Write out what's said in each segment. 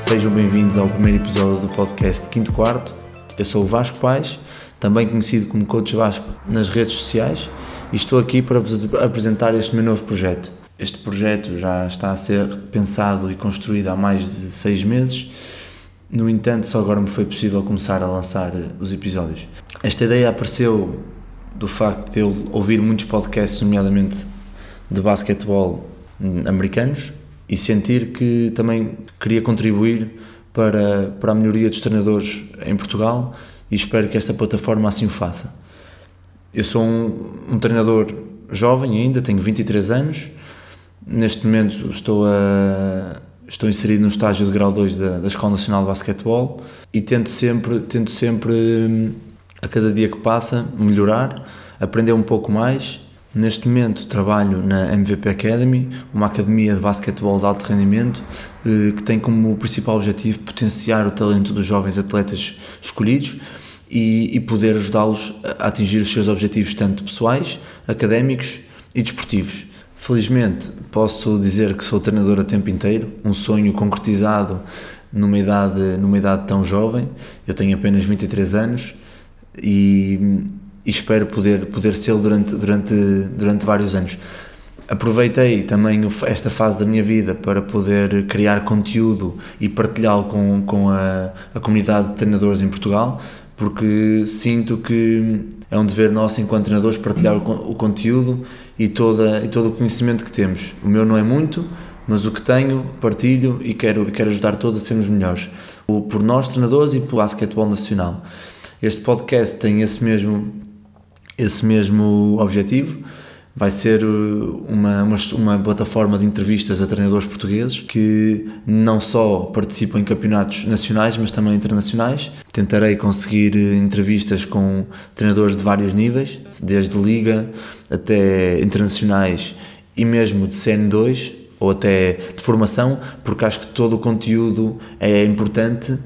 Sejam bem-vindos ao primeiro episódio do podcast Quinto Quarto. Eu sou o Vasco Pais, também conhecido como Coach Vasco nas redes sociais, e estou aqui para vos apresentar este meu novo projeto. Este projeto já está a ser pensado e construído há mais de seis meses, no entanto, só agora me foi possível começar a lançar os episódios. Esta ideia apareceu do facto de eu ouvir muitos podcasts, nomeadamente de basquetebol americanos, e sentir que também queria contribuir para, para a melhoria dos treinadores em Portugal e espero que esta plataforma assim o faça. Eu sou um, um treinador jovem ainda, tenho 23 anos, neste momento estou, a, estou inserido no estágio de grau 2 da, da Escola Nacional de Basquetebol e tento sempre, tento sempre, a cada dia que passa, melhorar, aprender um pouco mais Neste momento trabalho na MVP Academy, uma academia de basquetebol de alto rendimento eh, que tem como principal objetivo potenciar o talento dos jovens atletas escolhidos e, e poder ajudá-los a atingir os seus objetivos tanto pessoais, académicos e desportivos. Felizmente posso dizer que sou treinador a tempo inteiro, um sonho concretizado numa idade, numa idade tão jovem. Eu tenho apenas 23 anos e e espero poder, poder ser durante, durante, durante vários anos. Aproveitei também esta fase da minha vida para poder criar conteúdo e partilhá-lo com, com a, a comunidade de treinadores em Portugal, porque sinto que é um dever nosso enquanto treinadores partilhar o, o conteúdo e, toda, e todo o conhecimento que temos. O meu não é muito, mas o que tenho partilho e quero, quero ajudar todos a sermos melhores, por nós treinadores e pelo basquetebol nacional. Este podcast tem esse mesmo esse mesmo objetivo. Vai ser uh, uma, uma, uma, plataforma de entrevistas a treinadores portugueses que não só participam em campeonatos nacionais, mas também internacionais. Tentarei conseguir uh, entrevistas com treinadores de vários níveis, desde liga até internacionais e mesmo de CN2 ou até de formação, porque acho que todo o conteúdo é importante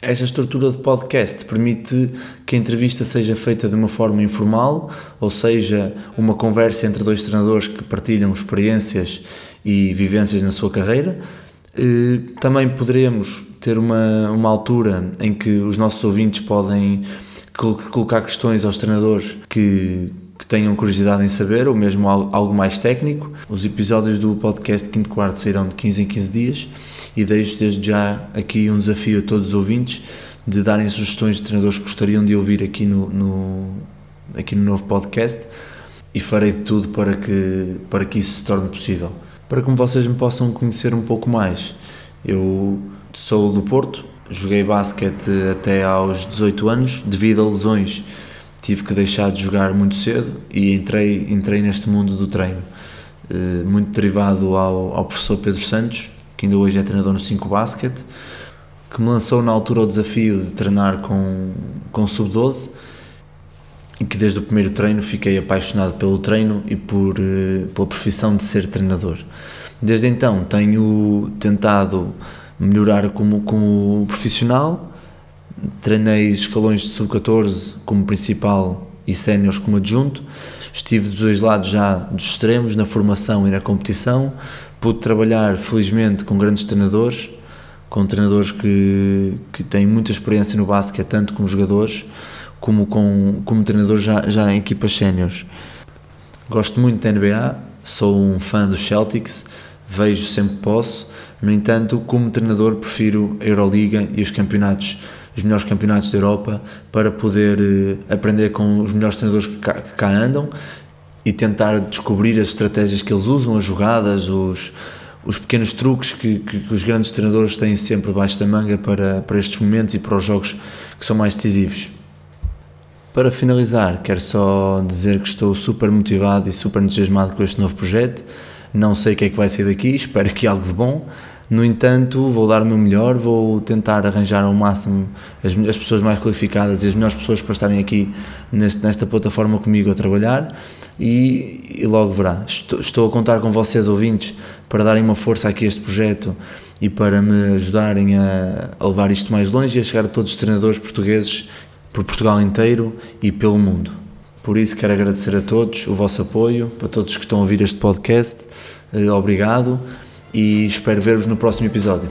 esta estrutura de podcast permite que a entrevista seja feita de uma forma informal, ou seja, uma conversa entre dois treinadores que partilham experiências e vivências na sua carreira. Eh, também poderemos ter uma, uma altura em que os nossos ouvintes podem colocar questões aos treinadores que, que tenham curiosidade em saber, ou mesmo algo mais técnico. Os episódios do podcast Quinto Quarto sairão de 15 em 15 dias e deixo desde já aqui um desafio a todos os ouvintes de darem sugestões de treinadores que gostariam de ouvir aqui no, no, aqui no novo podcast e farei de tudo para que, para que isso se torne possível. Para que vocês me possam conhecer um pouco mais. Eu sou do Porto, joguei basquete até aos 18 anos, devido a lesões tive que deixar de jogar muito cedo e entrei, entrei neste mundo do treino, eh, muito derivado ao, ao professor Pedro Santos, que ainda hoje é treinador no 5 Basket, que me lançou na altura o desafio de treinar com, com sub-12 e que desde o primeiro treino fiquei apaixonado pelo treino e por, eh, pela profissão de ser treinador. Desde então tenho tentado melhorar como, como profissional, treinei escalões de sub-14 como principal e séniores como adjunto, estive dos dois lados já dos extremos, na formação e na competição, pude trabalhar felizmente com grandes treinadores, com treinadores que, que têm muita experiência no basquete, tanto como jogadores, como com como treinadores já, já em equipas séniores. Gosto muito da NBA, sou um fã dos Celtics, vejo sempre que posso, no entanto, como treinador prefiro a Euroliga e os campeonatos os melhores campeonatos da Europa para poder eh, aprender com os melhores treinadores que cá, que cá andam e tentar descobrir as estratégias que eles usam, as jogadas, os, os pequenos truques que, que, que, os grandes treinadores têm sempre abaixo da manga para, para estes momentos e para os jogos que são mais decisivos. Para finalizar, quero só dizer que estou super motivado e super entusiasmado com este novo projeto. Não sei o que é que vai sair daqui, espero que algo de bom. No entanto, vou dar o meu melhor, vou tentar arranjar ao máximo as, as pessoas mais qualificadas e as melhores pessoas para estarem aqui neste, nesta plataforma comigo a trabalhar e, e logo verá. Estou, estou, a contar com vocês, ouvintes, para darem uma força aqui a este projeto e para me ajudarem a, a levar isto mais longe e a chegar a todos os treinadores portugueses por Portugal inteiro e pelo mundo. Por isso quero agradecer a todos o vosso apoio, para todos que estão a ouvir este podcast. Eh, obrigado e espero ver-vos no próximo episódio.